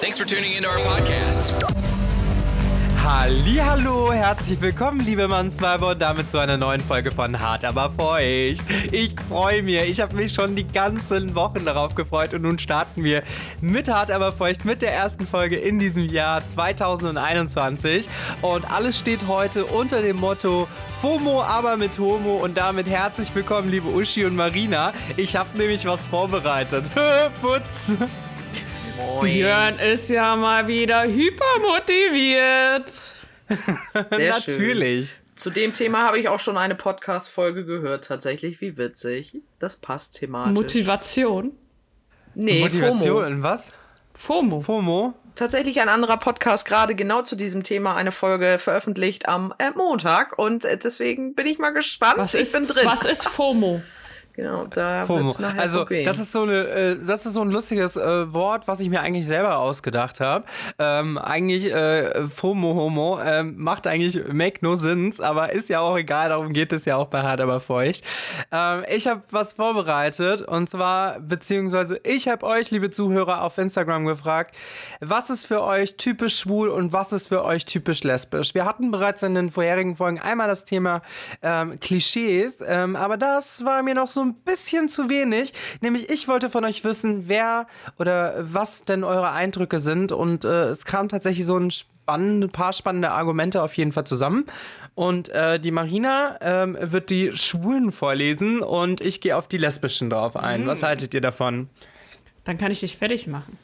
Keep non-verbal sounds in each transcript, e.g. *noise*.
Thanks for tuning into our podcast. Hallo, herzlich willkommen, liebe Mannsweiber, und damit zu einer neuen Folge von Hart aber feucht. Ich freue mich, ich habe mich schon die ganzen Wochen darauf gefreut und nun starten wir mit Hart aber feucht mit der ersten Folge in diesem Jahr 2021 und alles steht heute unter dem Motto FOMO, aber mit Homo und damit herzlich willkommen, liebe Uschi und Marina. Ich habe nämlich was vorbereitet. *laughs* Putz! Björn ist ja mal wieder hypermotiviert. *laughs* Sehr Natürlich. Schön. Zu dem Thema habe ich auch schon eine Podcast-Folge gehört, tatsächlich. Wie witzig. Das passt thematisch. Motivation? Nee, Motivation FOMO. in was? FOMO. FOMO? Tatsächlich ein anderer Podcast gerade genau zu diesem Thema eine Folge veröffentlicht am äh, Montag und äh, deswegen bin ich mal gespannt. Was ich ist, bin drin. was ist FOMO? *laughs* Genau, da FOMO. nachher Also so gehen. das ist so eine, äh, das ist so ein lustiges äh, Wort, was ich mir eigentlich selber ausgedacht habe. Ähm, eigentlich äh, FOMO Homo ähm, macht eigentlich make no sense, aber ist ja auch egal. Darum geht es ja auch bei hart aber feucht. Ähm, ich habe was vorbereitet und zwar beziehungsweise ich habe euch, liebe Zuhörer, auf Instagram gefragt, was ist für euch typisch schwul und was ist für euch typisch lesbisch. Wir hatten bereits in den vorherigen Folgen einmal das Thema ähm, Klischees, ähm, aber das war mir noch so ein bisschen zu wenig. Nämlich ich wollte von euch wissen, wer oder was denn eure Eindrücke sind und äh, es kam tatsächlich so ein spannende, paar spannende Argumente auf jeden Fall zusammen. Und äh, die Marina ähm, wird die Schwulen vorlesen und ich gehe auf die Lesbischen drauf ein. Was haltet ihr davon? Dann kann ich dich fertig machen.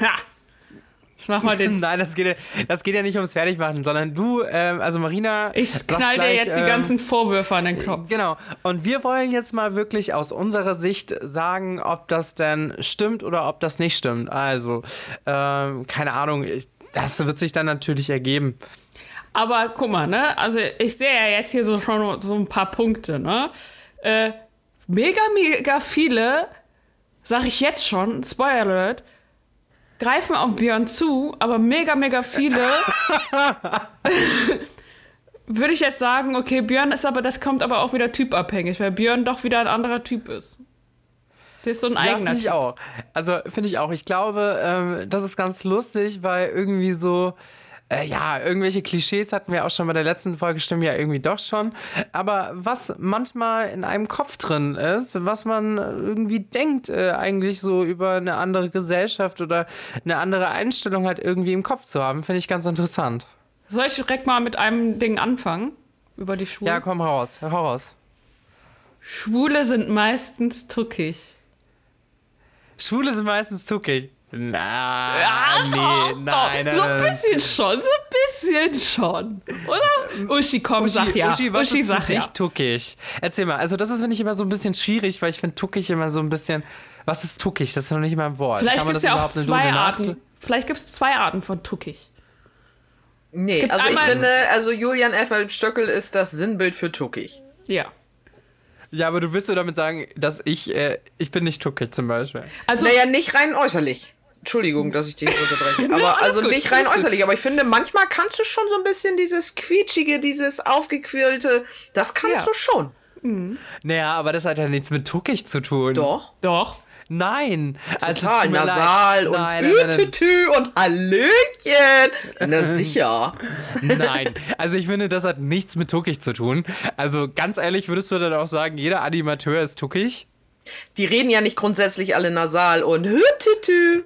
Ha! Ich mach mal den. Nein, das geht, ja, das geht ja nicht ums Fertigmachen, sondern du, ähm, also Marina. Ich sagt knall dir gleich, jetzt die ähm, ganzen Vorwürfe an den Kopf. Genau. Und wir wollen jetzt mal wirklich aus unserer Sicht sagen, ob das denn stimmt oder ob das nicht stimmt. Also, ähm, keine Ahnung. Das wird sich dann natürlich ergeben. Aber guck mal, ne? Also ich sehe ja jetzt hier so schon so ein paar Punkte, ne? Äh, mega, mega viele, sag ich jetzt schon, Spoiler Alert, greifen auf Björn zu, aber mega, mega viele *laughs* würde ich jetzt sagen, okay, Björn ist aber, das kommt aber auch wieder typabhängig, weil Björn doch wieder ein anderer Typ ist. Der ist so ein Ja, eigener finde ich auch. Also, finde ich auch. Ich glaube, ähm, das ist ganz lustig, weil irgendwie so. Äh, ja, irgendwelche Klischees hatten wir auch schon bei der letzten Folge, stimmen ja irgendwie doch schon. Aber was manchmal in einem Kopf drin ist, was man irgendwie denkt, äh, eigentlich so über eine andere Gesellschaft oder eine andere Einstellung halt irgendwie im Kopf zu haben, finde ich ganz interessant. Soll ich direkt mal mit einem Ding anfangen? Über die Schwulen? Ja, komm raus, hau raus. Schwule sind meistens tuckig. Schwule sind meistens zuckig. Na, Ja, nee, doch, nein, doch. nein, So ein bisschen schon, so ein bisschen schon. Oder? Uschi, komm, sag ja. Uschi, was Uschi, ist sag für dich ja. tuckig? Erzähl mal. Also das ist, finde ich, immer so ein bisschen schwierig, weil ich finde tuckig immer so ein bisschen... Was ist tuckig? Das ist noch nicht mal ein Wort. Vielleicht gibt es ja auch zwei Arten. Vielleicht gibt es zwei Arten von tuckig. nee, also ich finde, also Julian F. Stöckel ist das Sinnbild für tuckig. Ja. Ja, aber du willst du damit sagen, dass ich... Äh, ich bin nicht tuckig zum Beispiel. Also, Naja, nicht rein äußerlich. Entschuldigung, dass ich dich unterbreche. *laughs* Aber alles also gut, nicht rein alles gut. äußerlich. Aber ich finde, manchmal kannst du schon so ein bisschen dieses quietschige, dieses aufgequirlte, das kannst Ja. du schon. Naja, aber das hat ja nichts mit tuckig zu tun. Doch. doch. Nein. Also, Total leid. nasal und Nein, und Hallöchen. Na *laughs* sicher. Nein, also ich finde, das hat nichts mit tuckig zu tun. Also ganz ehrlich, würdest du dann auch sagen, jeder Animateur ist tuckig? Die reden ja nicht grundsätzlich alle nasal und Tütü.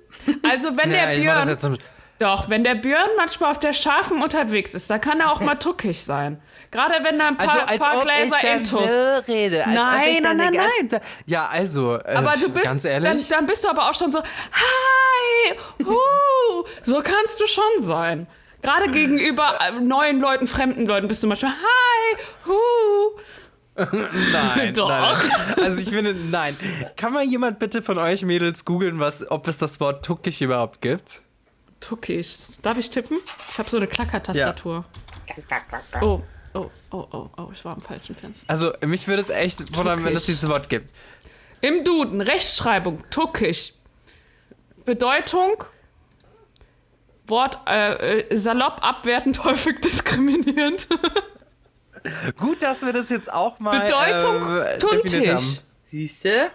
Also, wenn Ja, der Björn. Doch, wenn der Björn manchmal auf der Schafen unterwegs ist, da kann er auch mal tuckig sein. Gerade wenn da ein paar, paar Gläser Intus. rede. Als Nein, nein, eine nein, Ja, also, äh, Aber du bist, ganz dann, ehrlich. dann bist du aber auch schon so, hi, hu, so kannst du schon sein. Gerade gegenüber äh, neuen Leuten, fremden Leuten bist du manchmal, hi, hu. *laughs* Nein, Doch. nein. Also ich finde, nein. Kann mal jemand bitte von euch Mädels googeln, was, ob es das Wort tuckig überhaupt gibt? Tuckig. Darf ich tippen? Ich habe so eine Klackertastatur. Oh, oh, oh, oh, oh, ich war am falschen Fenster. Also mich würde es echt wundern, wenn es dieses Wort gibt. Im Duden, Rechtschreibung, tuckig. Bedeutung, Wort äh, äh, salopp, abwertend, *laughs* häufig diskriminierend. Gut, dass wir das jetzt auch mal Bedeutung, ähm, tuntig. Siehste?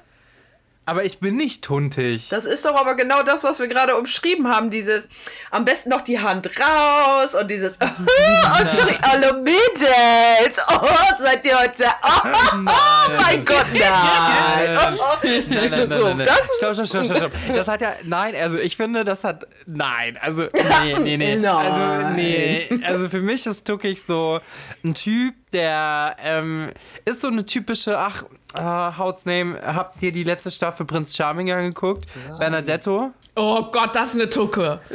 Aber ich bin nicht tuntig. Das ist doch aber genau das, was wir gerade umschrieben haben. Dieses, am besten noch die Hand raus und dieses, *laughs* oh, sorry, alle Mädels. Oh, seid ihr heute, oh, oh mein Gott, nein. Oh, oh. Nein, *laughs* nein, nein, So, nein, nein. das ist- stopp, stopp, stopp, stopp, stopp. Das hat ja, nein, also ich finde, das hat, nein, also, nee, nee, nee. Nein. *laughs* Also, nee. Also für mich ist Tuckig so ein Typ, der, ähm, ist so eine typische, ach, äh, How's Name, habt ihr die letzte Staffel Prinz Charming angeguckt? Bernadetto? Oh Gott, das ist eine Tucke. *laughs*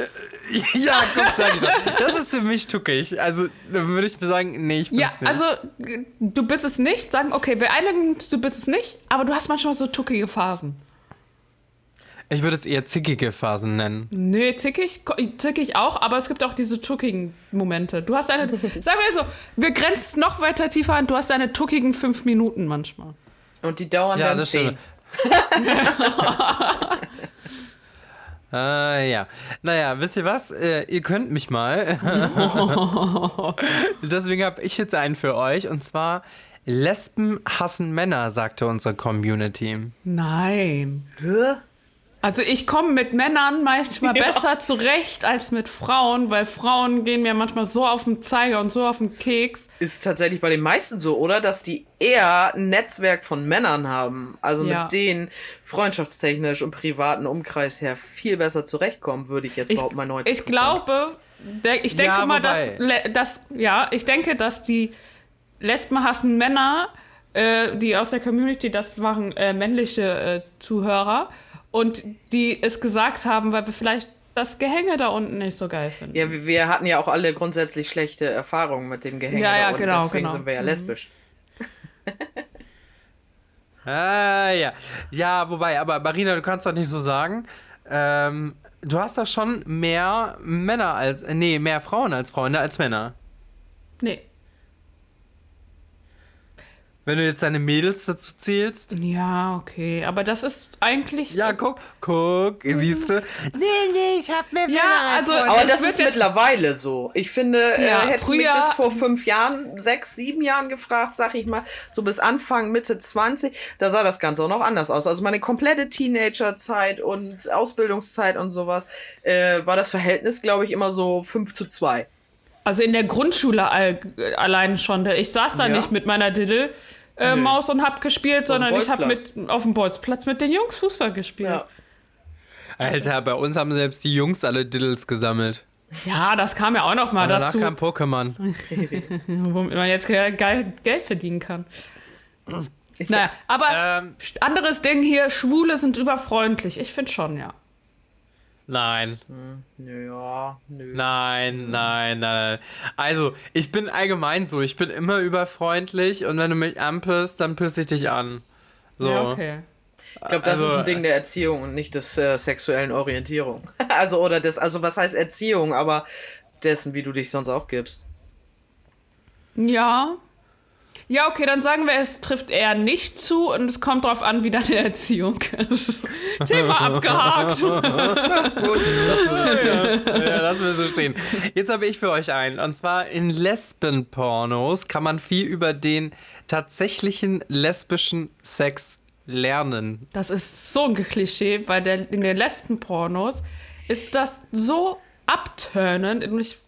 Ja, guck, sag ich doch. Das ist für mich Tuckig. Also, würde ich sagen, nee, ich bin's Ja, nicht. also g- du bist es nicht. Sagen, okay, wir einigen uns, du bist es nicht, aber du hast manchmal so tuckige Phasen. Ich würde es eher zickige Phasen nennen. Nee, zickig, zickig auch, aber es gibt auch diese tuckigen Momente. Du hast eine, *laughs* sagen wir so, wir grenzen es noch weiter tiefer an, du hast deine tuckigen fünf Minuten manchmal. Und die dauern Ja, dann das zehn. *laughs* Äh, ja. Naja, wisst ihr was? Äh, ihr könnt mich mal. *laughs* Deswegen habe ich jetzt einen für euch. Und zwar: Lesben hassen Männer, sagte unsere Community. Nein. Hä? Also ich komme mit Männern manchmal *laughs* Ja. besser zurecht als mit Frauen, weil Frauen gehen mir manchmal so auf den Zeiger und so auf den Keks. Ist tatsächlich bei den meisten so, oder? Dass die eher ein Netzwerk von Männern haben. Also Ja. mit denen freundschaftstechnisch und privaten Umkreis her viel besser zurechtkommen, würde ich jetzt Ich, behaupten, bei 90 ich glaube, ich denke Ja, mal, dass, dass, ja, ich denke, dass die Lesben hassen Männer, äh, die aus der Community, das waren äh, männliche äh, Zuhörer und die es gesagt haben, weil wir vielleicht das Gehänge da unten nicht so geil finden. Ja, wir, wir hatten ja auch alle grundsätzlich schlechte Erfahrungen mit dem Gehänge. Ja, ja, da unten, genau, Deswegen genau. sind wir ja Mhm. lesbisch. Ah, ja. Ja, wobei, aber Marina, du kannst doch nicht so sagen. Ähm, du hast doch schon mehr Männer als. Nee, mehr Frauen als Freunde als Männer. Nee. Wenn du jetzt deine Mädels dazu zählst. Ja, okay, aber das ist eigentlich. Ja, guck, guck, siehst du? Nee, nee, ich hab mehr Ja, also. Aber das ist mittlerweile so. Ich finde, Ja, äh, hättest du mich bis vor fünf Jahren, sechs, sieben Jahren gefragt, sag ich mal, so bis Anfang, Mitte 20, da sah das Ganze auch noch anders aus. Also meine komplette Teenagerzeit und Ausbildungszeit und sowas, äh, war das Verhältnis, glaube ich, immer so 5 zu 2. Also in der Grundschule all, allein schon. Ich saß da Ja. nicht mit meiner Diddle. Äh, Maus und hab gespielt, sondern ich Bolzplatz. mit auf dem Bolzplatz mit den Jungs Fußball gespielt. Ja. Alter, bei uns haben selbst die Jungs alle Diddles gesammelt. Ja, das kam ja auch noch mal Und danach dazu, kam Pokémon. *laughs* womit man jetzt ge- geil Geld verdienen kann. Naja, aber Ähm, anderes Ding hier, Schwule sind überfreundlich. Ich finde schon, ja. Nein. Ja, nö. Nein, nein, nein. Also, ich bin allgemein so. Ich bin immer überfreundlich und wenn du mich anpisst, dann piss ich dich an. So. Ja, okay. Ich glaube, das Also, ist ein Ding der Erziehung und nicht des äh, sexuellen Orientierung. *laughs* also, oder des, also was heißt Erziehung, aber dessen, wie du dich sonst auch gibst. Ja. Ja, okay, dann sagen wir, es trifft eher nicht zu und es kommt drauf an, wie deine *laughs* Erziehung ist. *laughs* Thema abgehakt. *laughs* ja, lassen wir so stehen. Jetzt habe ich für euch einen. Und zwar in Lesben-Pornos kann man viel über den tatsächlichen lesbischen Sex lernen. Das ist so ein Klischee, weil der, in den Lesben-Pornos ist das so abturnend. Ich,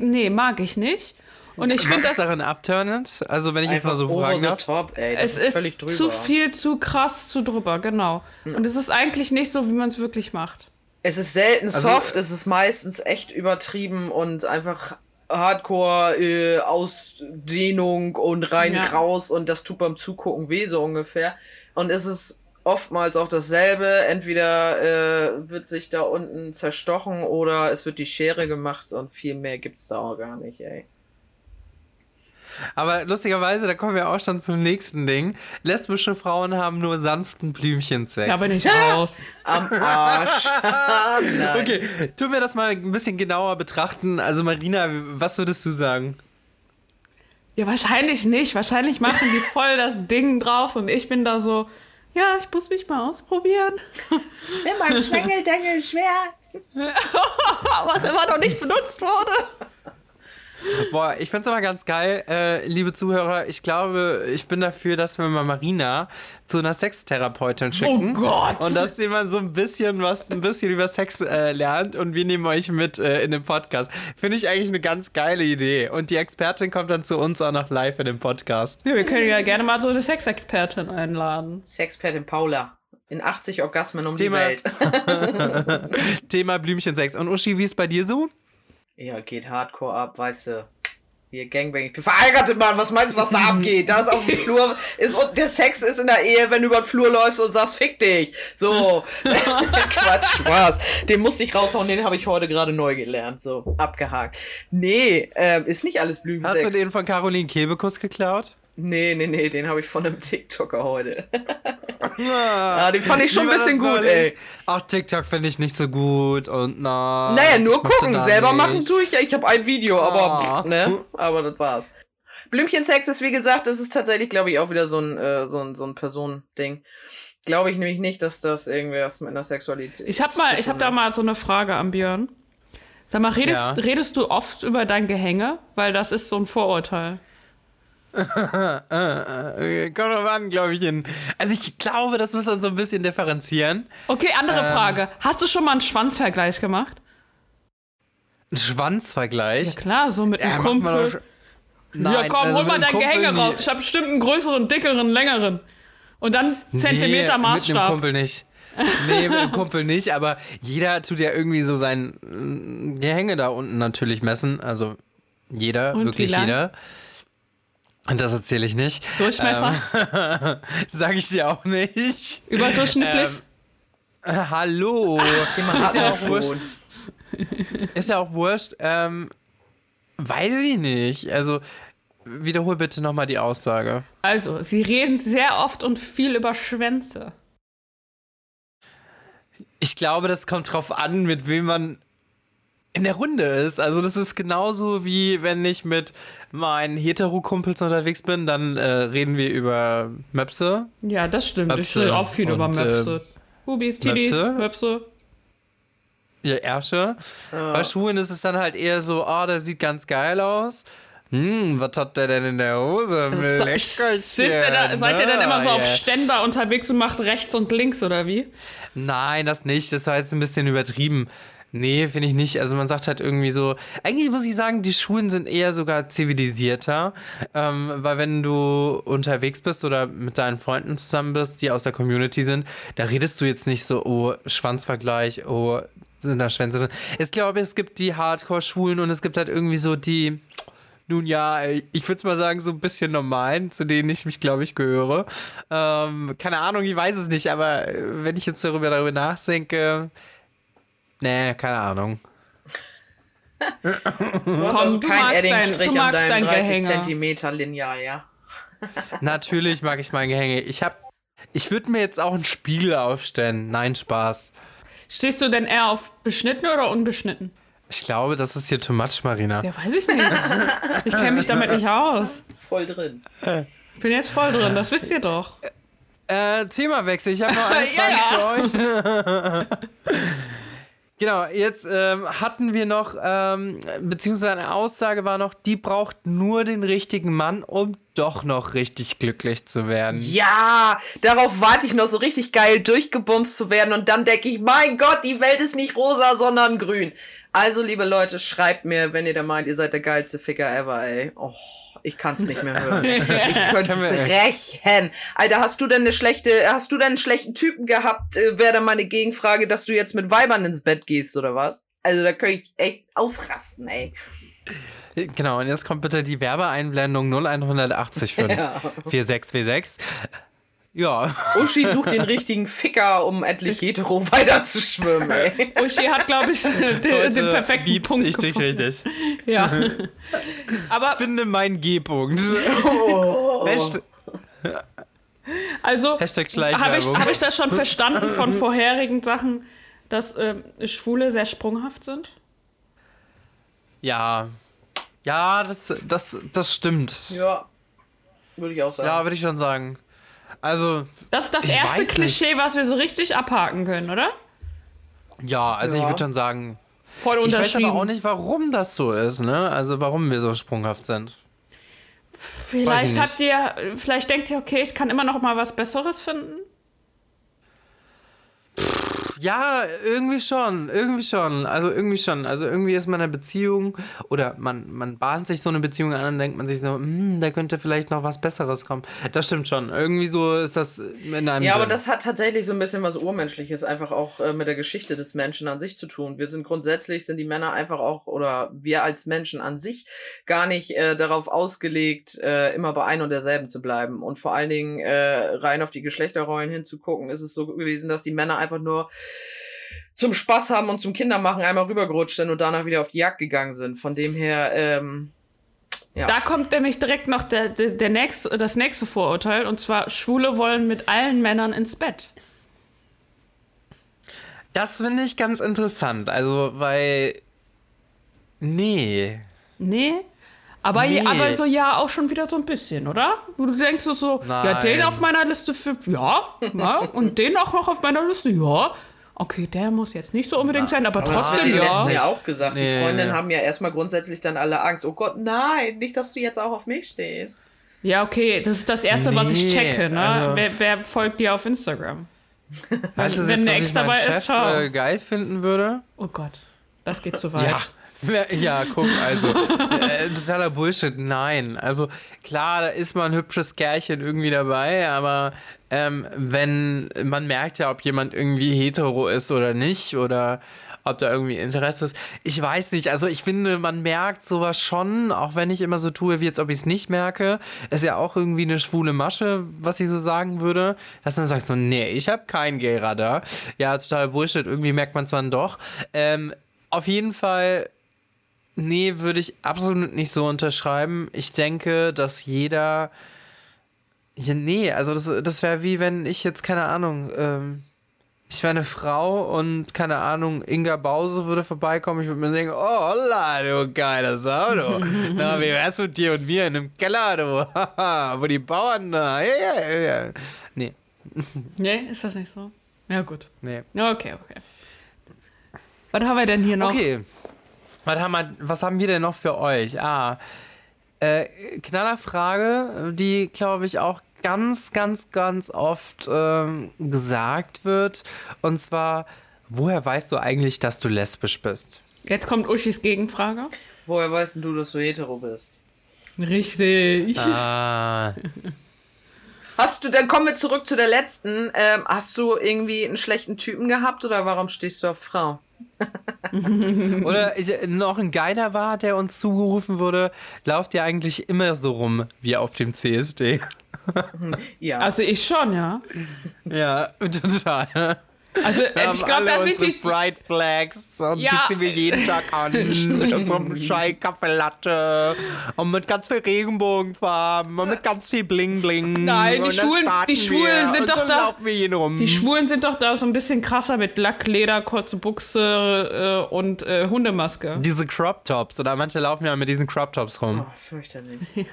nee, mag ich nicht. Und ich finde ist das, darin abturnend? Also, wenn ich jetzt mal so over fragen the darf. top, ey. Das es ist, ist völlig drüber. zu viel, zu krass, zu drüber, genau. Und es ist eigentlich nicht so, wie man es wirklich macht. Es ist selten Also- soft, es ist meistens echt übertrieben und einfach Hardcore äh, Ausdehnung und rein Ja. raus und das tut beim Zugucken weh so ungefähr. Und es ist oftmals auch dasselbe. Entweder äh, wird sich da unten zerstochen oder es wird die Schere gemacht und viel mehr gibt's da auch gar nicht, ey. Aber lustigerweise, da kommen wir auch schon zum nächsten Ding. Lesbische Frauen haben nur sanften Blümchensex. Da bin ich raus. Am Arsch. *laughs* Nein. Okay, tun wir das mal ein bisschen genauer betrachten. Also Marina, was würdest du sagen? Ja, wahrscheinlich nicht. Wahrscheinlich machen die voll das Ding drauf und ich bin da so, ja, ich muss mich mal ausprobieren. Wenn mein Schwengeldengel schwer. *laughs* Was immer noch nicht benutzt wurde. Boah, ich find's aber ganz geil, äh, liebe Zuhörer. Ich glaube, ich bin dafür, dass wir mal Marina zu einer Sextherapeutin schicken. Oh Gott! Und dass sie mal so ein bisschen was, ein bisschen über Sex äh, lernt und wir nehmen euch mit äh, in den Podcast. Finde ich eigentlich eine ganz geile Idee. Und die Expertin kommt dann zu uns auch noch live in den Podcast. Ja, wir können ja gerne mal so eine Sexexpertin einladen. Sexpertin Paula. In 80 Orgasmen um Thema- die Welt. *laughs* *laughs* Thema Blümchensex. Und Uschi, wie ist bei dir so? Ja, geht hardcore ab, weißt du. Hier Gangbang. Ich bin verheiratet, Mann. Was meinst du, was da abgeht? Da ist auf dem Flur. *laughs* Ist, und der Sex ist in der Ehe, wenn du über den Flur läufst und sagst, fick dich. So. *laughs* Quatsch, Spaß. Den musste ich raushauen, den habe ich heute gerade neu gelernt. So, abgehakt. Nee, ähm, ist nicht alles Hast Blümchensex. du den von Caroline Kebekus geklaut? Nee, nee, nee, den habe ich von einem TikToker heute. *laughs* ja, den fand ich schon ein bisschen gut, ey. Ach, TikTok finde ich nicht so gut und na. Naja, nur gucken. Selber nicht. machen tue ich ja. Ich habe ein Video, aber, Ah. ne? Aber das war's. Blümchensex ist, wie gesagt, das ist tatsächlich, glaube ich, auch wieder so ein, äh, so ein, so ein Personending. Glaube ich nämlich nicht, dass das irgendwas mit einer Sexualität. Ich habe mal, ich habe da mal so eine Frage an Björn. Sag mal, redest, Ja. redest du oft über dein Gehänge? Weil das ist so ein Vorurteil. Äh, Kommt drauf an, glaube ich. In, also ich glaube, das muss man so ein bisschen differenzieren. Okay, andere Ähm. Frage. Hast du schon mal einen Schwanzvergleich gemacht? Ein Schwanzvergleich. Ja klar, so mit Ja, einem man Kumpel. Nein, ja, komm, also hol mit mal dein Kumpel Gehänge raus. Ich habe bestimmt einen größeren, dickeren, längeren. Und dann Zentimeter Nee, Mit einem Maßstab. Kumpel nicht. Nee, mit dem Kumpel nicht, aber jeder tut ja irgendwie so sein Gehänge da unten natürlich messen. Also jeder, Und wirklich jeder. Und das erzähle ich nicht. Durchmesser? Ähm, *laughs* Sag ich dir auch nicht. Überdurchschnittlich? Äh, hallo. ist ja auch wurscht. Ist ja auch wurscht. Ähm, weiß ich nicht. Also, wiederhol bitte nochmal die Aussage. Also, sie reden sehr oft und viel über Schwänze. Ich glaube, das kommt drauf an, mit wem man in der Runde ist. Also, das ist genauso wie wenn ich mit meinen Hetero-Kumpels unterwegs bin, dann äh, reden wir über Möpse. Ja, das stimmt. ich Möpse rede auch viel über und, äh, Möpse. Bubis, Tiddies, Möpse? Möpse. Ihr Ärsche. Bei Schwulen ist es dann halt eher so, oh, der sieht ganz geil aus. Hm, was hat der denn in der Hose? Sind ihr da, seid ihr dann immer so ne? auf Yeah. Ständer unterwegs und macht rechts und links oder wie? Nein, das nicht. Das war jetzt ein bisschen übertrieben. Nee, finde ich nicht. Also man sagt halt irgendwie so, eigentlich muss ich sagen, die Schulen sind eher sogar zivilisierter, ähm, weil wenn du unterwegs bist oder mit deinen Freunden zusammen bist, die aus der Community sind, da redest du jetzt nicht so, oh, Schwanzvergleich, oh, sind da Schwänze drin. Ich glaube, es gibt die Hardcore-Schwulen und es gibt halt irgendwie so die, nun ja, ich würde es mal sagen, so ein bisschen normalen, zu denen ich mich, glaube ich, gehöre. Ähm, keine Ahnung, ich weiß es nicht, aber äh, wenn ich jetzt darüber, darüber nachdenke, nee, keine Ahnung. Du hast Komm, also du keinen magst dein- Eddingstrich du an magst deinem dein 30 Gehänge. Zentimeter Lineal, ja? Natürlich mag ich mein Gehänge. Ich habe, ich würde mir jetzt auch einen Spiegel aufstellen. Nein, Spaß. Stehst du denn eher auf beschnitten oder unbeschnitten? Ich glaube, das ist hier too much, Marina. Ja, weiß ich nicht. Ich kenne mich damit nicht aus. Voll drin. Ich bin jetzt voll drin, das wisst ihr doch. Äh, Themawechsel. Ich habe noch *laughs* eine Ja, Frage für euch. *laughs* genau, jetzt ähm, hatten wir noch, ähm, beziehungsweise eine Aussage war noch, die braucht nur den richtigen Mann, um doch noch richtig glücklich zu werden. Ja, darauf warte ich noch so richtig geil durchgebumst zu werden und dann denke ich, mein Gott, die Welt ist nicht rosa, sondern grün. Also, liebe Leute, schreibt mir, wenn ihr da meint, ihr seid der geilste Ficker ever, ey. Oh, ich kann's nicht mehr hören. *laughs* Ich könnte brechen. Alter, hast du denn eine schlechte, hast du denn einen schlechten Typen gehabt? Äh, Wäre dann meine Gegenfrage, dass du jetzt mit Weibern ins Bett gehst oder was? Also, da könnte ich echt ausrasten, ey. Genau, und jetzt kommt bitte die Werbeeinblendung 01885 *laughs* Ja. 4646. Ja, Uschi sucht den richtigen Ficker, um endlich hetero weiterzuschwimmen, ey. *laughs* Uschi hat, glaube ich, den, den perfekten Punkt *laughs* ich dich gefunden. richtig. Ja. Aber Finde meinen G-Punkt. *laughs* Oh. Also Hashtag habe ich, hab ich das schon verstanden von vorherigen Sachen, dass ähm, Schwule sehr sprunghaft sind? Ja. Ja, das, das, das stimmt. Ja, würde ich auch sagen. Ja, würde ich schon sagen. Also, Das ist das Ich erste weiß nicht. Klischee, was wir so richtig abhaken können, oder? ja, also ich Ja. würde schon sagen, Voll Ich weiß unterschrieben. aber auch nicht, warum das so ist, ne? Also warum wir so sprunghaft sind. Vielleicht habt ihr, vielleicht denkt ihr, okay, ich kann immer noch mal was Besseres finden. Ja, irgendwie schon, irgendwie schon. Also irgendwie schon. Also irgendwie ist man in einer Beziehung oder man, man bahnt sich so eine Beziehung an und denkt man sich so, hm, da könnte vielleicht noch was Besseres kommen. Das stimmt schon. Irgendwie so ist das in einem. Ja, aber drin. das hat tatsächlich so ein bisschen was Urmenschliches einfach auch äh, mit der Geschichte des Menschen an sich zu tun. Wir sind grundsätzlich, sind die Männer einfach auch, oder wir als Menschen an sich gar nicht äh, darauf ausgelegt, äh, immer bei ein und derselben zu bleiben. Und vor allen Dingen äh, rein auf die Geschlechterrollen hinzugucken, ist es so gewesen, dass die Männer einfach nur zum Spaß haben und zum Kindermachen einmal rübergerutscht sind und danach wieder auf die Jagd gegangen sind. Von dem her, ähm, ja. Da kommt nämlich direkt noch der, der, der nächste, das nächste Vorurteil und zwar Schwule wollen mit allen Männern ins Bett. Das finde ich ganz interessant. Also, weil. Nee. Nee? Aber, Nee. aber so ja auch schon wieder so ein bisschen, oder? Wo du denkst so, so ja, Nein. den auf meiner Liste für, ja, ja, und den auch noch auf meiner Liste, ja. Okay, der muss jetzt nicht so unbedingt sein, aber, Das wird trotzdem, den ja. Ja auch gesagt. Die Nee. Freundinnen haben ja erstmal grundsätzlich dann alle Angst. Oh Gott, nein, nicht, dass du jetzt auch auf mich stehst. Ja, okay, das ist das Erste, was ich Nee, checke, ne? also- wer, wer folgt dir auf Instagram? Weißt du, wenn jetzt, eine Ex dabei ist, schau. Äh, geil finden würde? Oh Gott, das geht zu weit. Ja. Ja, guck, also, äh, totaler Bullshit, nein. Also, klar, da ist mal ein hübsches Kerlchen irgendwie dabei, aber ähm, wenn, man merkt ja, ob jemand irgendwie hetero ist oder nicht, oder ob da irgendwie Interesse ist. Ich weiß nicht, also ich finde, man merkt sowas schon, auch wenn ich immer so tue, wie jetzt, ob ich es nicht merke. Ist ja auch irgendwie eine schwule Masche, was ich so sagen würde. Dass man sagt so, nee, ich habe kein Gay-Radar. Ja, total Bullshit, irgendwie merkt man es dann doch. Ähm, auf jeden Fall Nee, würde ich absolut nicht so unterschreiben. Ich denke, dass jeder. Ja, nee, also das, das wäre wie wenn ich jetzt, keine Ahnung, ähm, ich wäre eine Frau und keine Ahnung, Inga Bause würde vorbeikommen. Ich würde mir denken, oh, holla, du geiles *laughs* Auto. Na, wie wär's mit dir und mir in einem Keller, du? *laughs* Wo die Bauern da. Ja, ja, ja. Nee, *laughs* Nee, ist das nicht so? Ja, gut. nee. Okay, okay. Was haben wir denn hier noch? Okay. Was haben, wir, was haben wir denn noch für euch? Ah, äh, Knallerfrage, die, glaube ich, auch ganz, ganz, ganz oft ähm, gesagt wird. Und zwar, woher weißt du eigentlich, dass du lesbisch bist? Jetzt kommt Uschis Gegenfrage. Woher weißt denn du, dass du hetero bist? Richtig. Ah, *laughs* Hast du, dann kommen wir zurück zu der letzten. Ähm, hast du irgendwie einen schlechten Typen gehabt oder warum stehst du auf Frau? *laughs* oder ich, noch ein Geiler war, der uns zugerufen wurde, lauft ihr eigentlich immer so rum wie auf dem CSD? *laughs* Ja. Also ich schon, ja. Ja, *laughs* total. Also Wir ich glaube, da sind die. Pride Flags und Ja. die ziehen wir jeden Tag an *laughs* mit unserem Schei Kaffeelatte und mit ganz viel Regenbogenfarben und mit ganz viel Bling Bling. Nein, die Schwulen- die Schwulen wir sind und doch so da- laufen wir hier rum. Die Schwulen sind doch da so ein bisschen krasser mit Lackleder, kurze Buchse äh, und äh, Hundemaske. diese Crop Tops oder manche laufen ja mit diesen Crop Tops rum. oh, fürchterlich. *laughs*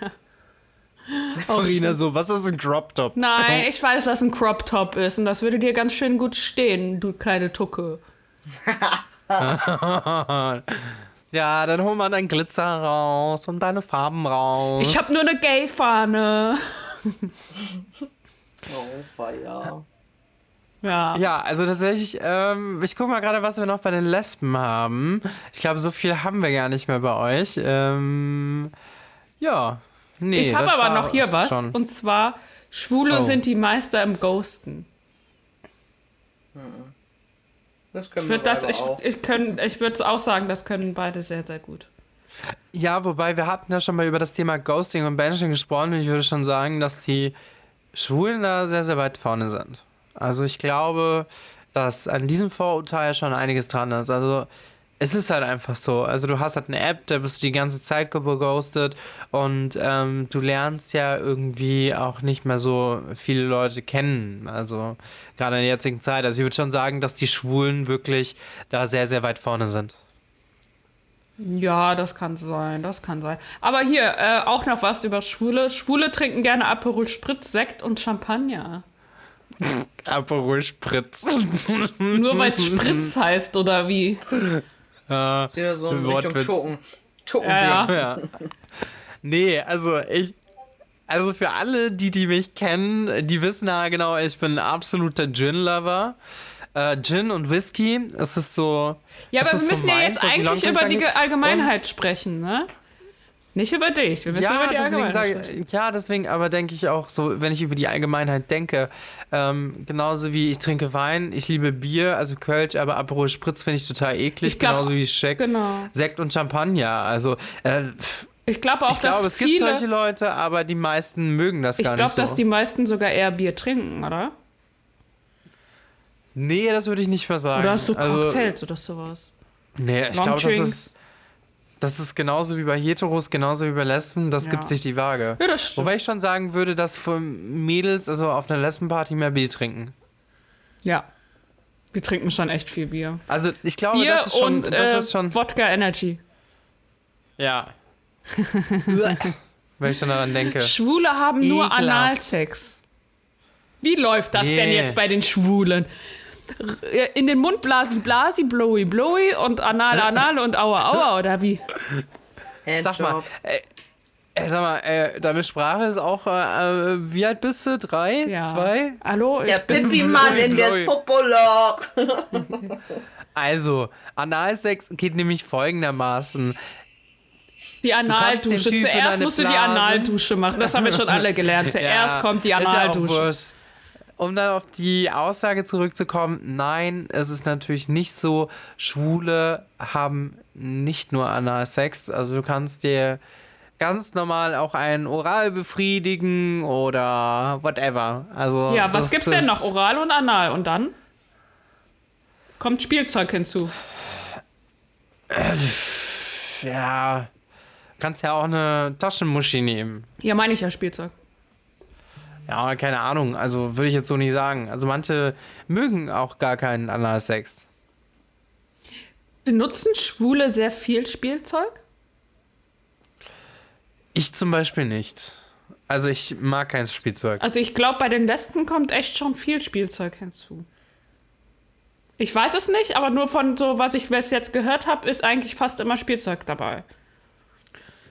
Farina so, was ist ein Crop Top? Nein, ich weiß, was ein Crop Top ist und das würde dir ganz schön gut stehen, du kleine Tucke. *laughs* Ja, dann hol mal deinen Glitzer raus und deine Farben raus. Ich habe nur eine Gay-Fahne. Oh, feier. Ja. Ja, also tatsächlich, ähm, ich gucke mal gerade, was wir noch bei den Lesben haben. Ich glaube, so viel haben wir gar nicht mehr bei euch. Ähm, ja. Nee, ich habe aber noch hier was schon. und zwar Schwule Oh. sind die Meister im Ghosten. Das können Ich wir würde das, beide ich, auch. ich, können- ich würde auch sagen, das können beide sehr, sehr gut. Ja, wobei wir hatten ja schon mal über das Thema Ghosting und Banishing gesprochen und ich würde schon sagen, dass die Schwulen da sehr, sehr weit vorne sind. Also ich glaube, dass an diesem Vorurteil schon einiges dran ist. Also es ist halt einfach so. Also du hast halt eine App, da wirst du die ganze Zeit geghostet und ähm, du lernst ja irgendwie auch nicht mehr so viele Leute kennen. Also gerade in der jetzigen Zeit. Also ich würde schon sagen, dass die Schwulen wirklich da sehr, sehr weit vorne sind. Ja, das kann sein, das kann sein. Aber hier, äh, auch noch was über Schwule. Schwule trinken gerne Aperol Spritz, Sekt und Champagner. *laughs* Aperol Spritz. Nur weil es Spritz heißt, oder wie? *laughs* Äh, Ist wieder so in Richtung. Tucken. Tucken Ja, ja. Nee, also ich. Also für alle, die, die mich kennen, die wissen ja genau, ich bin ein absoluter Gin-Lover. Äh, Gin und Whisky, es ist so. Ja, aber wir müssen so ja meins, jetzt eigentlich über die. Allgemeinheit sprechen, ne? Nicht über dich. Wir müssen ja, über die deswegen Allgemeinheit sage, sprechen. ja, deswegen aber denke ich auch so, wenn ich über die Allgemeinheit denke, ähm, genauso wie ich trinke Wein, ich liebe Bier, also Kölsch, aber Aperol Spritz finde ich total eklig, Ich glaub- genauso wie Sekt, Genau. Sekt und Champagner. Also äh, Ich glaube auch, ich dass glaube, es gibt viele. solche Leute, aber die meisten mögen das ich gar glaube, nicht so. dass die meisten sogar eher Bier trinken, oder? nee, das würde ich nicht mehr sagen. Oder hast du also, Cocktails oder sowas? Nee, ich glaube, das ist, das ist genauso wie bei Heteros, genauso wie bei Lesben, das Ja. gibt sich die Waage. Ja, das stimmt. Wobei ich schon sagen würde, dass von Mädels, also auf einer Lesbenparty, mehr Bier trinken. Ja. Wir trinken schon echt viel Bier. Also ich glaube, Bier das ist schon, und das äh, ist schon, Wodka Energy. ja. *laughs* Wenn ich schon daran denke. Schwule haben nur Ekelhaft. Analsex. Wie läuft das denn Nee. jetzt bei den Schwulen? In den Mund blasen, blasi, blowy, blowy und anal, anal und aua, aua, oder wie? Sag mal, äh, äh, sag mal, äh, deine Sprache ist auch, äh, äh, wie alt bist du? Drei? Ja. Zwei? Hallo, ich Der. Pippi-Mann in des Popoloch. Also, Analsex geht nämlich folgendermaßen. Die kannst den Analdusche. Zuerst musst du die Analdusche machen. Das haben wir schon alle gelernt. *laughs* Zuerst Ja, kommt die ist ja Analdusche. Um dann auf die Aussage zurückzukommen, nein, es ist natürlich nicht so, Schwule haben nicht nur Analsex, also du kannst dir ganz normal auch einen Oral befriedigen oder whatever. Also Ja, was gibt's denn noch? Oral und Anal. Und dann? Kommt Spielzeug hinzu. Ja, kannst ja auch eine Taschenmuschi nehmen. Ja, meine ich ja Spielzeug. Ja, keine Ahnung, also würde ich jetzt so nicht sagen. Also manche mögen auch gar keinen Analsex. Benutzen Schwule sehr viel Spielzeug? Ich zum Beispiel nicht. Also ich mag kein Spielzeug. Also ich glaube, bei den Lesben kommt echt schon viel Spielzeug hinzu. Ich weiß es nicht, aber nur von so, was ich bis jetzt gehört habe, ist eigentlich fast immer Spielzeug dabei.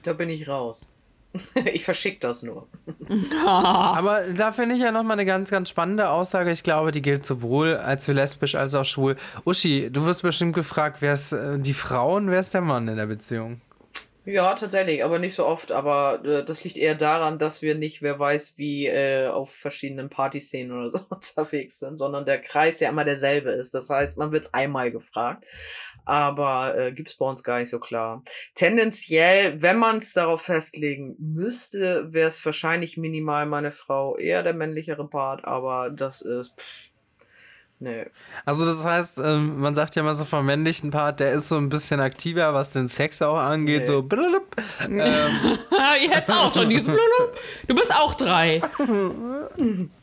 Da bin ich raus. *laughs* Ich verschick das nur. *laughs* Aber da finde ich ja nochmal eine ganz, ganz spannende Aussage. Ich glaube, die gilt sowohl als für lesbisch als auch schwul. Uschi, du wirst bestimmt gefragt, wer ist äh, die Frau und wer ist der Mann in der Beziehung? Ja, tatsächlich, aber nicht so oft. Aber äh, das liegt eher daran, dass wir nicht, wer weiß, wie äh, auf verschiedenen Partyszenen oder so *laughs* unterwegs sind, sondern der Kreis ja immer derselbe ist. Das heißt, man wird einmal gefragt. Aber äh, gibt's bei uns gar nicht so klar. Tendenziell, wenn man es darauf festlegen müsste, wäre es wahrscheinlich minimal meine Frau eher der männlichere Part, aber das ist. Pff, nee. Also das heißt, ähm, man sagt ja immer so vom männlichen Part, der ist so ein bisschen aktiver, was den Sex auch angeht. Nee. So *laughs* ähm, Ihr hättet auch schon dieses Blulub. Du bist auch drei. *laughs*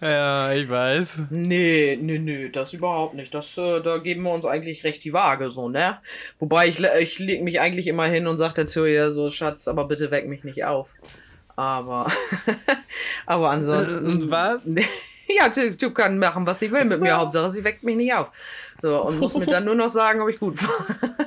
Ja, ich weiß. Nee, nee, nee, das überhaupt nicht. Das, äh, da geben wir uns eigentlich recht die Waage, so, ne? Wobei ich, ich leg mich eigentlich immer hin und sag dazu ja so, Schatz, aber bitte weck mich nicht auf. Aber, *laughs* aber ansonsten. Und was? *laughs* Ja, typ kann machen, was sie will mit mir. Hauptsache, sie weckt mich nicht auf. So, und muss mir dann nur noch sagen, ob ich gut *laughs* war.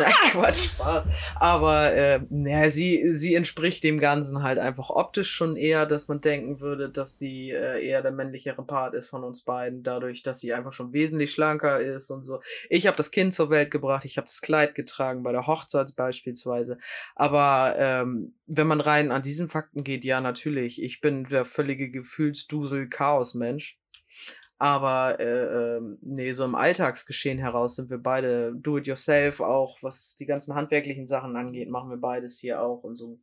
Nein, *laughs* Quatsch, Spaß. Aber äh, naja, sie, sie entspricht dem Ganzen halt einfach optisch schon eher, dass man denken würde, dass sie äh, eher der männlichere Part ist von uns beiden, dadurch, dass sie einfach schon wesentlich schlanker ist und so. Ich habe das Kind zur Welt gebracht, ich habe das Kleid getragen, bei der Hochzeit beispielsweise. Aber ähm, wenn man rein an diesen Fakten geht, ja, natürlich. Ich bin der völlige Gefühlsdusel-Chaos-Mensch. Aber äh, ähm, nee, so im Alltagsgeschehen heraus sind wir beide do-it-yourself auch, was die ganzen handwerklichen Sachen angeht, machen wir beides hier auch und so.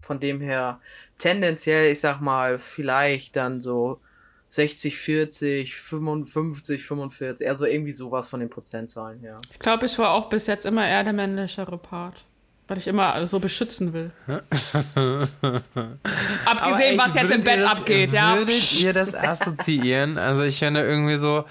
Von dem her tendenziell, ich sag mal, vielleicht dann so 60, 40, 55, 45, also irgendwie sowas von den Prozentzahlen her. Ich glaube, ich war auch bis jetzt immer eher der männlichere Part. Weil ich immer so beschützen will. *laughs* Abgesehen, was jetzt im Bett das- abgeht, ja. Würdet ihr das assoziieren? Also ich finde irgendwie so,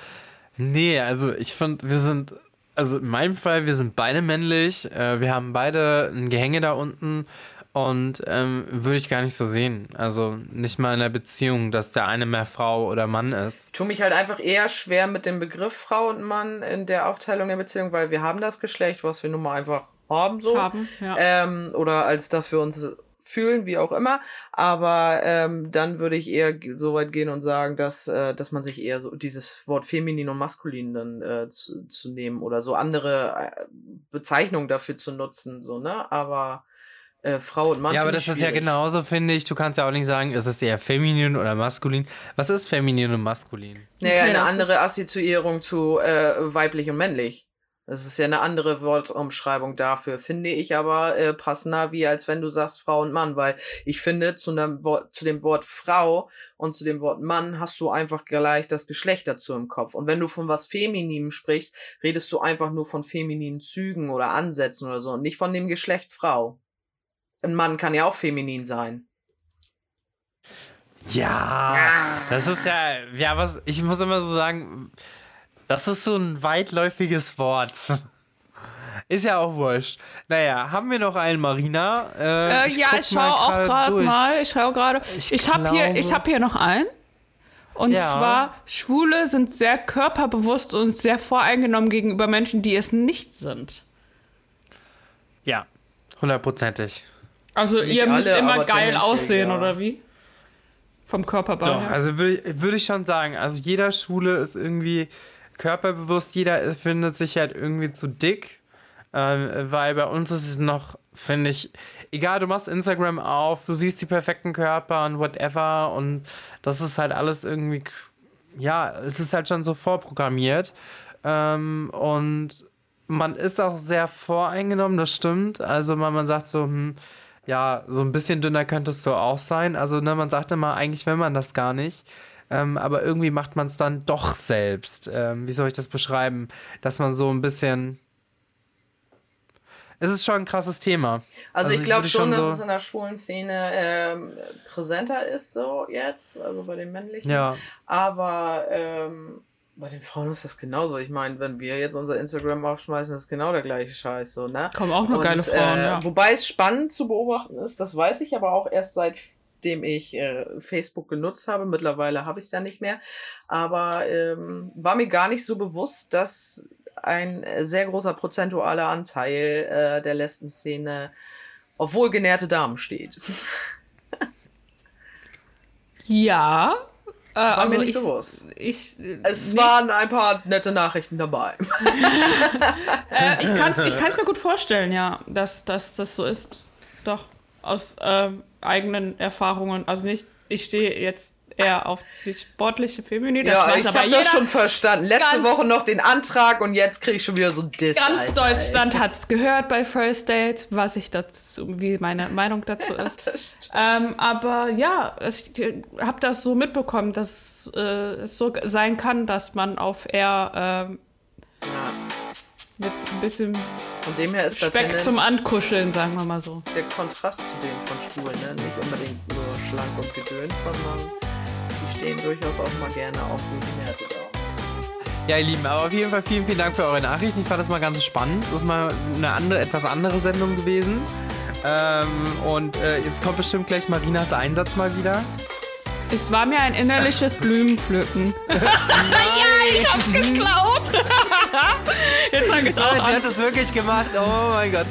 nee, also ich finde, wir sind, also in meinem Fall, wir sind beide männlich, äh, wir haben beide ein Gehänge da unten Und ähm, würde ich gar nicht so sehen. Also nicht mal in der Beziehung, dass der eine mehr Frau oder Mann ist. Ich tue mich halt einfach eher schwer mit dem Begriff Frau und Mann in der Aufteilung der Beziehung, weil wir haben das Geschlecht, was wir nun mal einfach haben so. Haben, ja. Ähm, oder als dass wir uns fühlen, wie auch immer. Aber ähm, dann würde ich eher so weit gehen und sagen, dass, äh, dass man sich eher so dieses Wort feminin und maskulin dann äh, zu, zu nehmen oder so andere äh, Bezeichnungen dafür zu nutzen, so, ne? Aber äh, Frau und Mann. ja, aber find das ich ist ja schwierig. genauso, finde ich. Du kannst ja auch nicht sagen, ist es eher feminin oder maskulin. Was ist feminin und maskulin? Naja, Okay, eine andere Assoziierung zu äh, weiblich und männlich. Das ist ja eine andere Wortumschreibung dafür, finde ich aber äh, passender, wie als wenn du sagst Frau und Mann, weil ich finde, zu, einem Wort, zu dem Wort Frau und zu dem Wort Mann hast du einfach gleich das Geschlecht dazu im Kopf. Und wenn du von was Femininem sprichst, redest du einfach nur von femininen Zügen oder Ansätzen oder so und nicht von dem Geschlecht Frau. Ein Mann kann ja auch feminin sein. Ja, das ist ja, ja, was, ich muss immer so sagen, das ist so ein weitläufiges Wort. Ist ja auch wurscht. Naja, haben wir noch einen Marina? Äh, ja, guck ich schaue auch gerade mal. Ich schaue gerade. Ich, Ich habe hier, ich habe hier noch einen. Und Ja. zwar, Schwule sind sehr körperbewusst und sehr voreingenommen gegenüber Menschen, die es nicht sind. Ja, hundertprozentig. Also Nicht ihr müsst alle, immer geil aussehen, ja. oder wie? Vom Körperbau Doch, her. also würde würd ich schon sagen, also jeder Schwule ist irgendwie körperbewusst, jeder findet sich halt irgendwie zu dick, ähm, weil bei uns ist es noch, finde ich, egal, du machst Instagram auf, du siehst die perfekten Körper und whatever und das ist halt alles irgendwie, ja, es ist halt schon so vorprogrammiert ähm, und man ist auch sehr voreingenommen, das stimmt, also man, man sagt so, hm, ja, so ein bisschen dünner könntest du auch sein. Also, ne, man sagt immer, eigentlich will man das gar nicht. Ähm, aber irgendwie macht man es dann doch selbst. Ähm, wie soll ich das beschreiben? Dass man so ein bisschen. Es ist schon ein krasses Thema. Also, ich glaube schon, dass so- es in der schwulen Szene ähm, präsenter ist, so jetzt, also bei den männlichen. Ja, Aber ähm, bei den Frauen ist das genauso. Ich meine, wenn wir jetzt unser Instagram aufschmeißen, ist genau der gleiche Scheiß, so, ne? Kommen auch nur geile Frauen, äh, ja. Wobei es spannend zu beobachten ist, das weiß ich aber auch erst seitdem ich äh, Facebook genutzt habe. Mittlerweile habe ich es ja nicht mehr. Aber ähm, war mir gar nicht so bewusst, dass ein äh, sehr großer prozentualer Anteil äh, der Lesben-Szene auf wohlgenährte Damen steht. Ja. Äh, War also mir nicht ich, bewusst. Ich, äh, Es nicht- waren ein paar nette Nachrichten dabei. *laughs* Äh, ich kann es ich kann's mir gut vorstellen, ja, dass, dass das so ist. Doch. Aus ähm, eigenen Erfahrungen. Also nicht, ich stehe jetzt eher auf die sportliche Feminin. Das ja, weiß ich aber habe das schon verstanden. Letzte Woche noch den Antrag und jetzt kriege ich schon wieder so Diss. Ganz Alter, Deutschland hat es gehört bei First Date, was ich dazu, wie meine Meinung dazu *laughs* ist. ähm, aber ja, ich habe das so mitbekommen, dass äh, es so sein kann, dass man auf eher ähm, Ja. Mit ein bisschen Von dem her ist Speck zum Ankuscheln, sagen wir mal so. der Kontrast zu dem von Schwulen. Ne? Nicht unbedingt nur schlank und gedöns, sondern die stehen durchaus auch mal gerne auf Rutinerte da. ja, ihr Lieben, aber auf jeden Fall vielen, vielen Dank für eure Nachrichten. Ich fand das mal ganz spannend. Das ist mal eine andere, etwas andere Sendung gewesen. Ähm, und äh, jetzt kommt bestimmt gleich Marinas Einsatz mal wieder. Es war mir ein innerliches *laughs* Blumenpflücken. *laughs* *laughs* ja, ich hab's geklaut. *laughs* Jetzt sag ich auch Sie an. hat das wirklich gemacht. Oh mein Gott.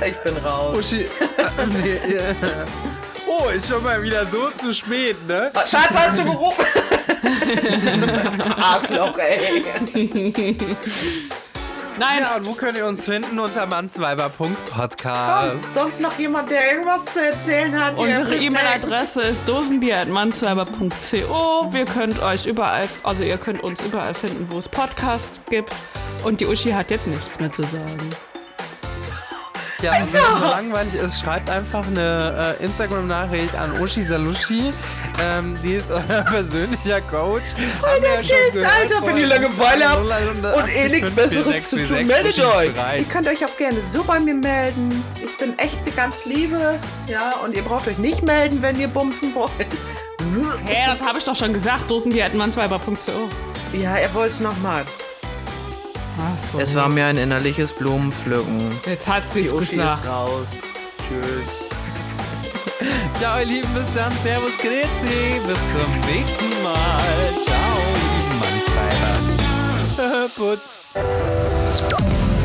Dann, Ich bin raus. Uschi. *laughs* nee, ja. Oh, ist schon mal wieder so zu spät, ne? Schatz, hast du gerufen? *laughs* Arschloch, ey. Nein, Ja, und wo könnt ihr uns finden? Unter mannsweiber.podcast. Kommt sonst noch jemand, der irgendwas zu erzählen hat? Unsere E-Mail-Adresse ist dosenbier.mannsweiber.co. Wir könnt euch überall, also ihr könnt uns überall finden, wo es Podcasts gibt. Und die Uschi hat jetzt nichts mehr zu sagen. *laughs* Ja, und wenn es so langweilig ist, schreibt einfach eine äh, Instagram-Nachricht an Oshi Salushi. Ähm, die ist euer *laughs* persönlicher Coach. Voll der Diss, Alter, wenn ihr Langeweile habt und eh nichts Besseres zu tun, meldet euch. Ihr könnt euch auch gerne so bei mir melden. Ich bin echt eine ganz liebe. Ja, und ihr braucht euch nicht melden, wenn ihr bumsen wollt. Hä, das habe ich doch schon gesagt. dosenbier.mannsweiber.co. Ja, er wollte es nochmal. So. Es war mir ein innerliches Blumenpflücken. Jetzt hat Die sie's Uschi gesagt. ist raus. Tschüss. *laughs* Ciao, ihr Lieben, bis dann. Servus, Grüezi. Bis zum nächsten Mal. Ciao, ihr lieben Mannsweiber. *laughs* Putz.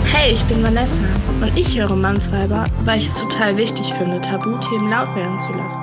Hey, ich bin Vanessa und ich höre Mannsweiber, weil ich es total wichtig finde, Tabuthemen laut werden zu lassen.